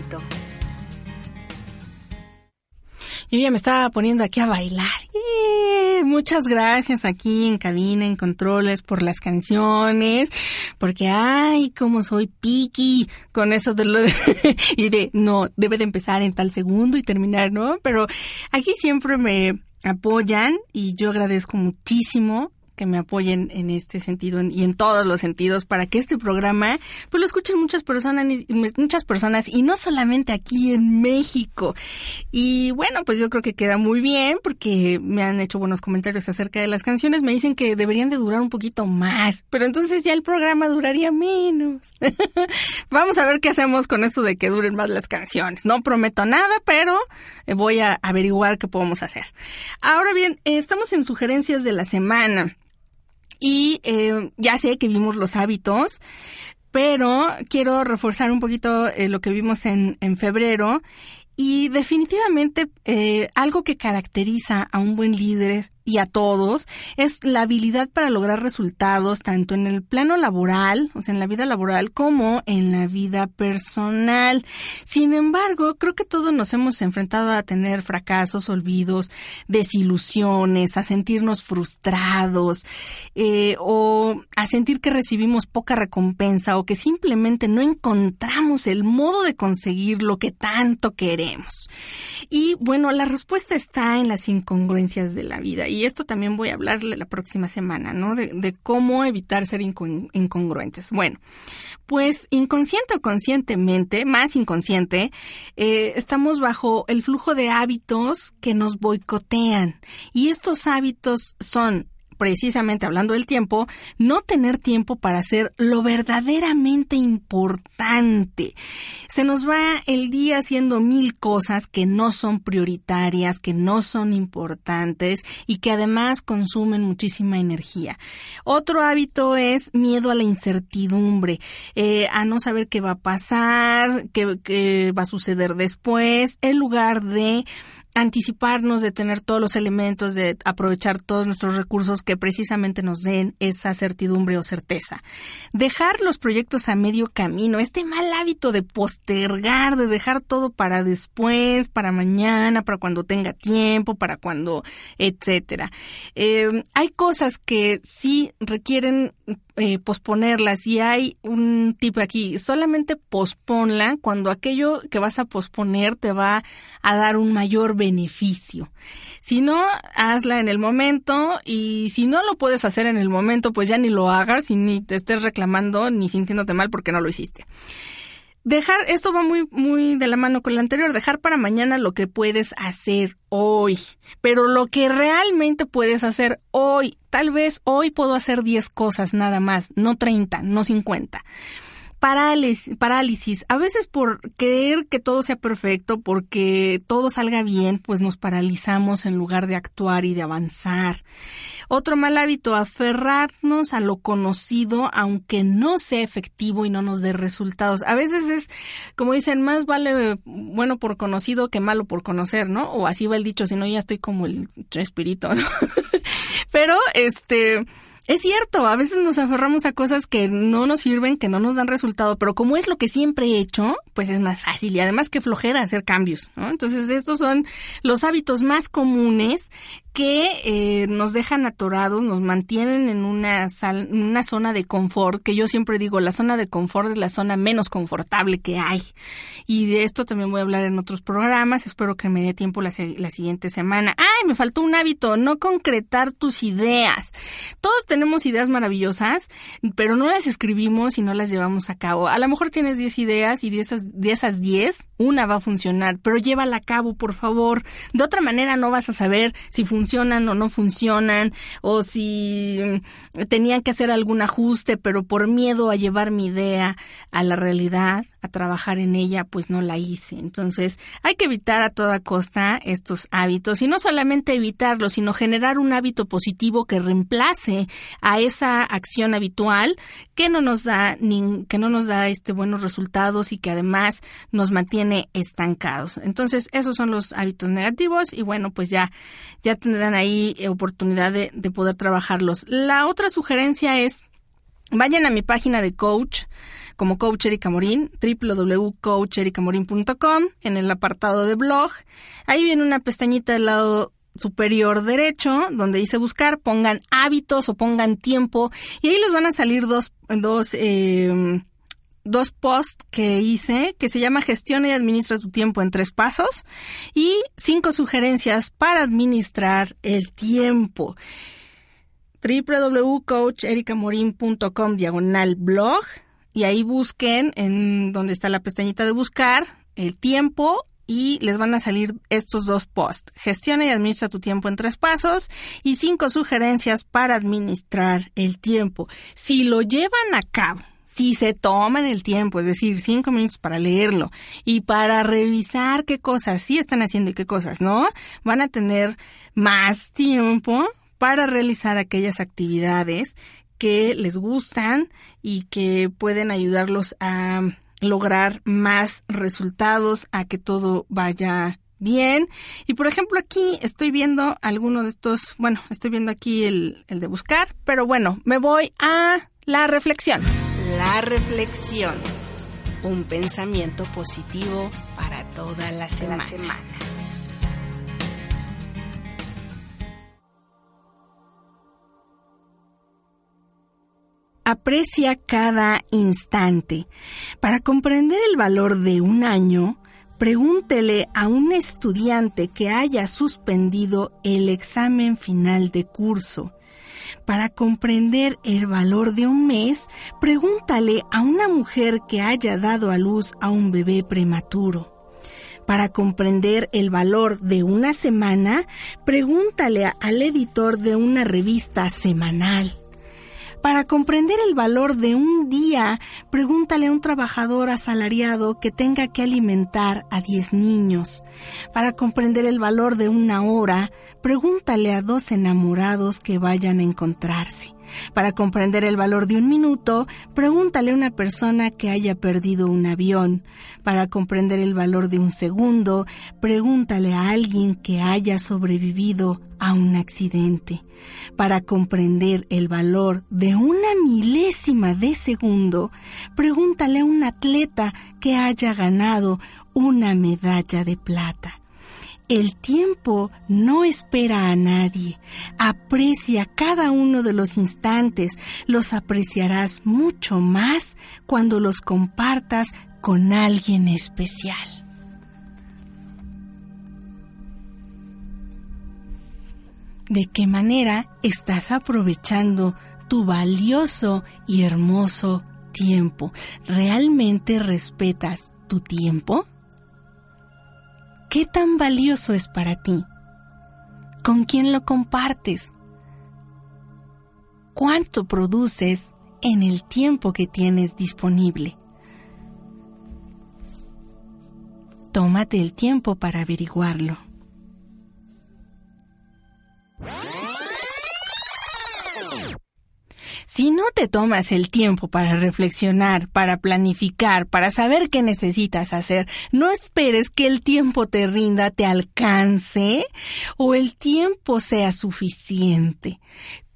Yo ya me estaba poniendo aquí a bailar. ¡Eh! Muchas gracias aquí en cabina, en controles, por las canciones, porque ay, como soy piqui con eso de lo y de no, debe de empezar en tal segundo y terminar, ¿no? Pero aquí siempre me apoyan y yo agradezco muchísimo que me apoyen en este sentido en- y en todos los sentidos para que este programa pues lo escuchen muchas personas muchas personas y no solamente aquí en México. Y bueno pues yo creo que queda muy bien porque me han hecho buenos comentarios acerca de las canciones. Me dicen que deberían de durar un poquito más pero entonces ya el programa duraría menos. Vamos a ver qué hacemos con esto de que duren más las canciones. No prometo nada pero voy a averiguar qué podemos hacer. Ahora bien estamos en sugerencias de la semana y eh, ya sé que vimos los hábitos, pero quiero reforzar un poquito eh, lo que vimos en, en febrero. Y definitivamente eh, algo que caracteriza a un buen líder y a todos es la habilidad para lograr resultados tanto en el plano laboral, o sea, en la vida laboral, como en la vida personal. Sin embargo, creo que todos nos hemos enfrentado a tener fracasos, olvidos, desilusiones, a sentirnos frustrados eh, o a sentir que recibimos poca recompensa o que simplemente no encontramos el modo de conseguir lo que tanto queremos. Y bueno, la respuesta está en las incongruencias de la vida. Y esto también voy a hablarle la próxima semana, ¿no? De, de cómo evitar ser incon- incongruentes. Bueno, pues inconsciente o conscientemente, más inconsciente, eh, estamos bajo el flujo de hábitos que nos boicotean. Y estos hábitos son precisamente hablando del tiempo, no tener tiempo para hacer lo verdaderamente importante. Se nos va el día haciendo mil cosas que no son prioritarias, que no son importantes y que además consumen muchísima energía. Otro hábito es miedo a la incertidumbre, eh, a no saber qué va a pasar, qué, qué va a suceder después, en lugar de anticiparnos, de tener todos los elementos, de aprovechar todos nuestros recursos que precisamente nos den esa certidumbre o certeza. Dejar los proyectos a medio camino, este mal hábito de postergar, de dejar todo para después, para mañana, para cuando tenga tiempo, para cuando, etcétera. Eh, hay cosas que sí requieren eh, posponerlas y hay un tipo aquí, solamente posponla cuando aquello que vas a posponer te va a dar un mayor beneficio. Si no, hazla en el momento y si no lo puedes hacer en el momento, pues ya ni lo hagas y ni te estés reclamando ni sintiéndote mal porque no lo hiciste. Dejar, esto va muy, muy de la mano con lo anterior, dejar para mañana lo que puedes hacer hoy, pero lo que realmente puedes hacer hoy, tal vez hoy puedo hacer 10 cosas nada más, no 30, no 50 parálisis, parálisis. A veces por creer que todo sea perfecto, porque todo salga bien, pues nos paralizamos en lugar de actuar y de avanzar. Otro mal hábito, aferrarnos a lo conocido, aunque no sea efectivo y no nos dé resultados. A veces es, como dicen, más vale bueno por conocido que malo por conocer, ¿no? O así va el dicho, si no ya estoy como el espíritu, ¿no? Pero, este, es cierto, a veces nos aferramos a cosas que no nos sirven, que no nos dan resultado, pero como es lo que siempre he hecho, pues es más fácil y además que flojera hacer cambios, ¿no? Entonces estos son los hábitos más comunes que eh, nos dejan atorados, nos mantienen en una, sal, una zona de confort, que yo siempre digo, la zona de confort es la zona menos confortable que hay. Y de esto también voy a hablar en otros programas, espero que me dé tiempo la, la siguiente semana. ¡Ay, me faltó un hábito! No concretar tus ideas. Todos tenemos ideas maravillosas, pero no las escribimos y no las llevamos a cabo. A lo mejor tienes 10 ideas y de esas, de esas 10, una va a funcionar, pero llévala a cabo, por favor. De otra manera no vas a saber si funcionan o no funcionan, o si tenían que hacer algún ajuste, pero por miedo a llevar mi idea a la realidad, a trabajar en ella, pues no la hice. Entonces, hay que evitar a toda costa estos hábitos y no solamente evitarlos, sino generar un hábito positivo que reemplace a esa acción habitual que no nos da ni, que no nos da este buenos resultados y que además nos mantiene estancados. Entonces, esos son los hábitos negativos y bueno, pues ya ya tendrán ahí oportunidad de, de poder trabajarlos. La otra sugerencia es vayan a mi página de coach como Coach Erika Morín, www.coacherikamorin.com, en el apartado de blog. Ahí viene una pestañita del lado superior derecho, donde dice buscar, pongan hábitos o pongan tiempo, y ahí les van a salir dos, dos, eh, dos posts que hice, que se llama Gestiona y administra tu tiempo en tres pasos, y cinco sugerencias para administrar el tiempo www.coacherikamorin.com diagonal blog y ahí busquen en donde está la pestañita de buscar el tiempo y les van a salir estos dos posts. Gestiona y administra tu tiempo en tres pasos y cinco sugerencias para administrar el tiempo. Si lo llevan a cabo, si se toman el tiempo, es decir, cinco minutos para leerlo y para revisar qué cosas sí están haciendo y qué cosas no, van a tener más tiempo para realizar aquellas actividades que les gustan y que pueden ayudarlos a lograr más resultados, a que todo vaya bien. Y por ejemplo aquí estoy viendo alguno de estos, bueno, estoy viendo aquí el, el de buscar, pero bueno, me voy a la reflexión. La reflexión. Un pensamiento positivo para toda la semana. Aprecia cada instante. Para comprender el valor de un año, pregúntele a un estudiante que haya suspendido el examen final de curso. Para comprender el valor de un mes, pregúntale a una mujer que haya dado a luz a un bebé prematuro. Para comprender el valor de una semana, pregúntale al editor de una revista semanal. Para comprender el valor de un día, pregúntale a un trabajador asalariado que tenga que alimentar a 10 niños. Para comprender el valor de una hora, pregúntale a dos enamorados que vayan a encontrarse. Para comprender el valor de un minuto, pregúntale a una persona que haya perdido un avión. Para comprender el valor de un segundo, pregúntale a alguien que haya sobrevivido a un accidente. Para comprender el valor de una milésima de segundo, pregúntale a un atleta que haya ganado una medalla de plata. El tiempo no espera a nadie. Aprecia cada uno de los instantes. Los apreciarás mucho más cuando los compartas con alguien especial. ¿De qué manera estás aprovechando tu valioso y hermoso tiempo? ¿Realmente respetas tu tiempo? ¿Qué tan valioso es para ti? ¿Con quién lo compartes? ¿Cuánto produces en el tiempo que tienes disponible? Tómate el tiempo para averiguarlo. Si no te tomas el tiempo para reflexionar, para planificar, para saber qué necesitas hacer, no esperes que el tiempo te rinda, te alcance o el tiempo sea suficiente.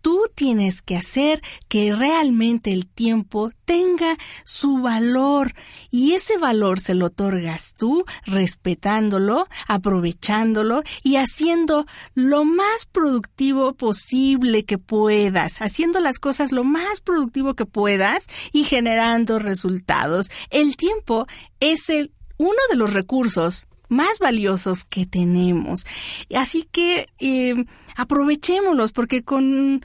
Tú tienes que hacer que realmente el tiempo tenga su valor y ese valor se lo otorgas tú respetándolo, aprovechándolo y haciendo lo más productivo posible que puedas, haciendo las cosas lo más productivo que puedas y generando resultados. El tiempo es el uno de los recursos más valiosos que tenemos. Así que eh, aprovechémoslos porque con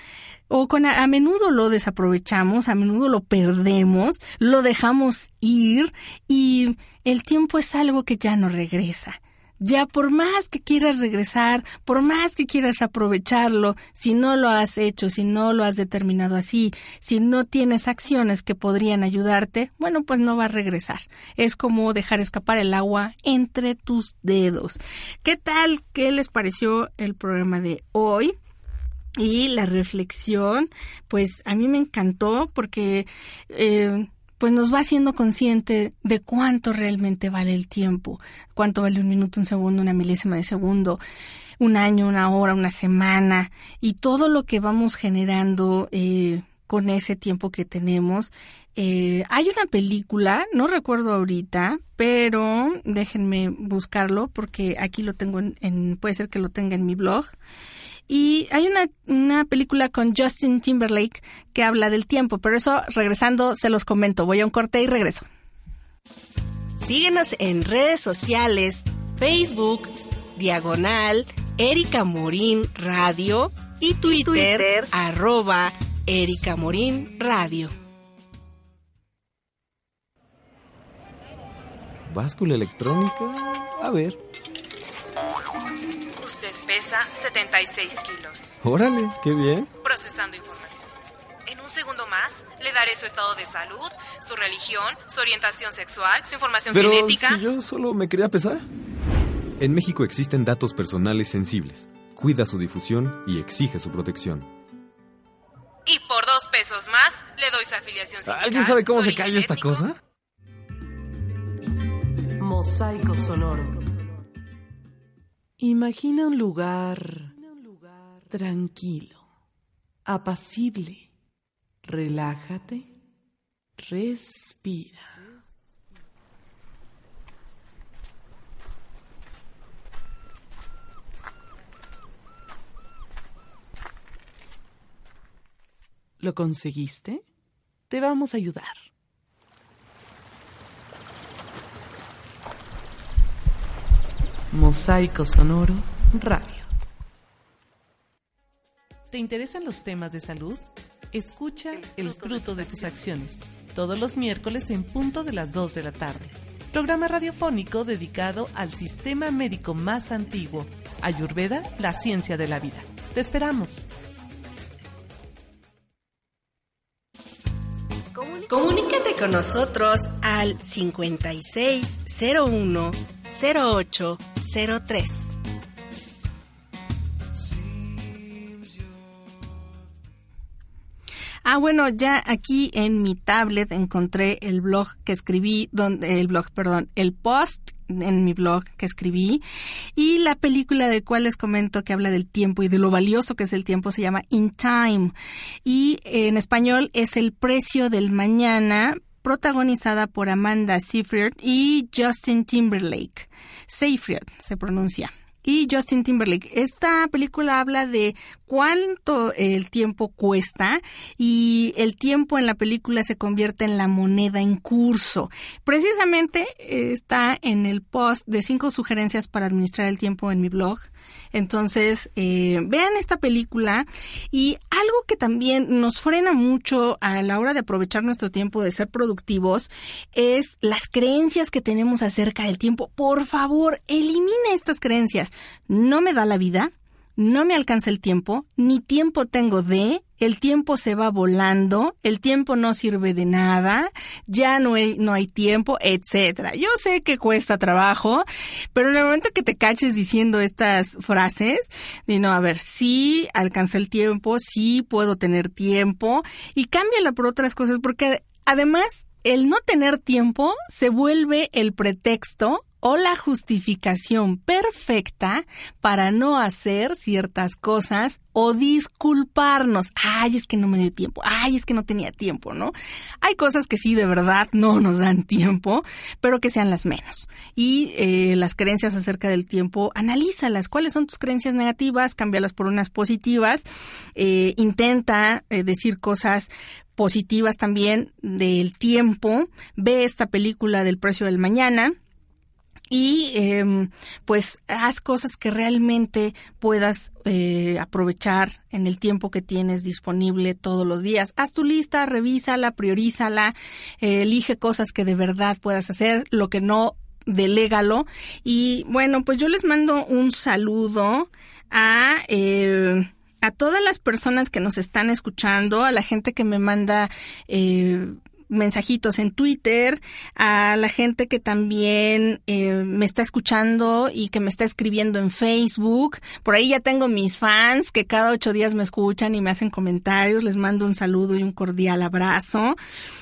o con a, a, menudo lo desaprovechamos, a menudo lo perdemos, lo dejamos ir y el tiempo es algo que ya no regresa. Ya por más que quieras regresar, por más que quieras aprovecharlo, si no lo has hecho, si no lo has determinado así, si no tienes acciones que podrían ayudarte, bueno, pues no va a regresar. Es como dejar escapar el agua entre tus dedos. ¿Qué tal? ¿Qué les pareció el programa de hoy? Y la reflexión, pues a mí me encantó porque eh, pues nos va haciendo consciente de cuánto realmente vale el tiempo, cuánto vale un minuto, un segundo, una milésima de segundo, un año, una hora, una semana y todo lo que vamos generando eh, con ese tiempo que tenemos. Eh, hay una película, no recuerdo ahorita, pero déjenme buscarlo porque aquí lo tengo en, en puede ser que lo tenga en mi blog. Y hay una, una, película con Justin Timberlake que habla del tiempo, pero eso regresando se los comento. Voy a un corte y regreso. Síguenos en redes sociales, Facebook, Diagonal, Erika Morín Radio y Twitter, Twitter. arroba Erika Morín Radio. ¿Báscula electrónica? A ver. Usted pesa 76 kilos. Órale, qué bien. Procesando información. En un segundo más le daré su estado de salud, su religión, su orientación sexual, su información Pero genética. Si yo solo me quería pesar. En México existen datos personales sensibles. Cuida su difusión y exige su protección. Y por dos pesos más le doy su afiliación sindical. ¿Alguien sabe cómo se cae esta cosa? Mosaico sonoro. Imagina un lugar tranquilo, apacible. Relájate, respira. ¿Lo conseguiste? Te vamos a ayudar. Mosaico Sonoro Radio. ¿Te interesan los temas de salud? Escucha El fruto de tus acciones, todos los miércoles en punto de las 2 de la tarde. Programa radiofónico dedicado al sistema médico más antiguo, Ayurveda, la ciencia de la vida. Te esperamos. Comunícate con nosotros al 5601 0803. Ah, bueno, ya aquí en mi tablet encontré el blog que escribí, donde el blog, perdón, el post en mi blog que escribí y la película de cual les comento que habla del tiempo y de lo valioso que es el tiempo se llama In Time y en español es El precio del mañana protagonizada por Amanda Seyfried y Justin Timberlake. Seyfried se pronuncia y Justin Timberlake. Esta película habla de cuánto el tiempo cuesta y el tiempo en la película se convierte en la moneda en curso. Precisamente eh, está en el post de cinco sugerencias para administrar el tiempo en mi blog. Entonces, eh, vean esta película y algo que también nos frena mucho a la hora de aprovechar nuestro tiempo, de ser productivos, es las creencias que tenemos acerca del tiempo. Por favor, elimina estas creencias. No me da la vida, no me alcanza el tiempo, ni tiempo tengo de, el tiempo se va volando, el tiempo no sirve de nada, ya no hay, no hay tiempo, etcétera. Yo sé que cuesta trabajo, pero en el momento que te caches diciendo estas frases, di no, a ver, sí alcanza el tiempo, sí puedo tener tiempo, y cámbiala por otras cosas, porque además el no tener tiempo se vuelve el pretexto o la justificación perfecta para no hacer ciertas cosas o disculparnos. Ay, es que no me dio tiempo. Ay, es que no tenía tiempo, ¿no? Hay cosas que sí de verdad no nos dan tiempo, pero que sean las menos. Y eh, las creencias acerca del tiempo, analízalas. ¿Cuáles son tus creencias negativas? Cámbialas por unas positivas. Eh, intenta eh, decir cosas positivas también del tiempo. Ve esta película del precio del mañana y eh, pues haz cosas que realmente puedas eh, aprovechar en el tiempo que tienes disponible todos los días. Haz tu lista, revísala, priorízala, eh, elige cosas que de verdad puedas hacer, lo que no, delégalo. Y bueno, pues yo les mando un saludo a... Eh, a todas las personas que nos están escuchando, a la gente que me manda eh, mensajitos en Twitter, a la gente que también eh, me está escuchando y que me está escribiendo en Facebook. Por ahí ya tengo mis fans que cada ocho días me escuchan y me hacen comentarios. Les mando un saludo y un cordial abrazo.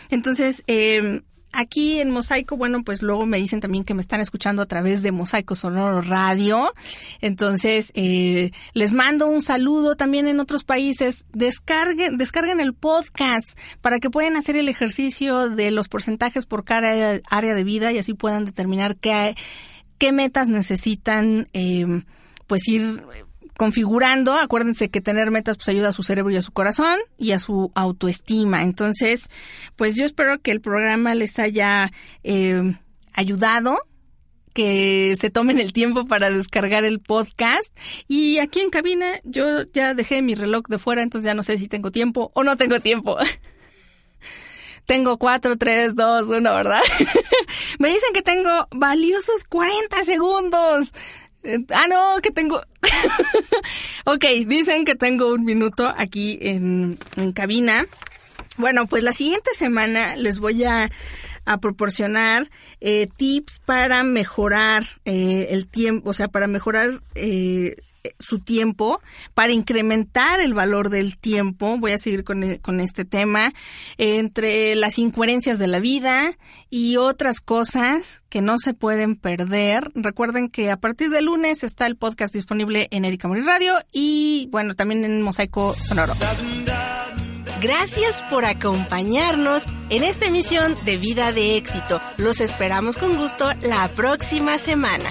Entonces, eh, Aquí en Mosaico, bueno, pues luego me dicen también que me están escuchando a través de Mosaico Sonoro Radio. Entonces, eh, les mando un saludo también en otros países. Descarguen, descarguen el podcast para que puedan hacer el ejercicio de los porcentajes por cada área de vida y así puedan determinar qué, qué metas necesitan, eh, pues ir configurando. Acuérdense que tener metas pues ayuda a su cerebro y a su corazón y a su autoestima. Entonces, pues yo espero que el programa les haya eh, ayudado que se tomen el tiempo para descargar el podcast. Y aquí en cabina yo ya dejé mi reloj de fuera, entonces ya no sé si tengo tiempo o no tengo tiempo. tengo cuatro, tres, dos, uno, ¿verdad? Me dicen que tengo valiosos 40 segundos. Ah, no, que tengo. ok, dicen que tengo un minuto aquí en, en, cabina. Bueno, pues la siguiente semana les voy a, a proporcionar eh, tips para mejorar eh, el tiempo, o sea, para mejorar eh, su tiempo, para incrementar el valor del tiempo. Voy a seguir con, e- con este tema. Entre las incoherencias de la vida y otras cosas que no se pueden perder. Recuerden que a partir del lunes está el podcast disponible en Erika Morir Radio y bueno, también en Mosaico Sonoro. Gracias por acompañarnos en esta emisión de Vida de Éxito. Los esperamos con gusto la próxima semana.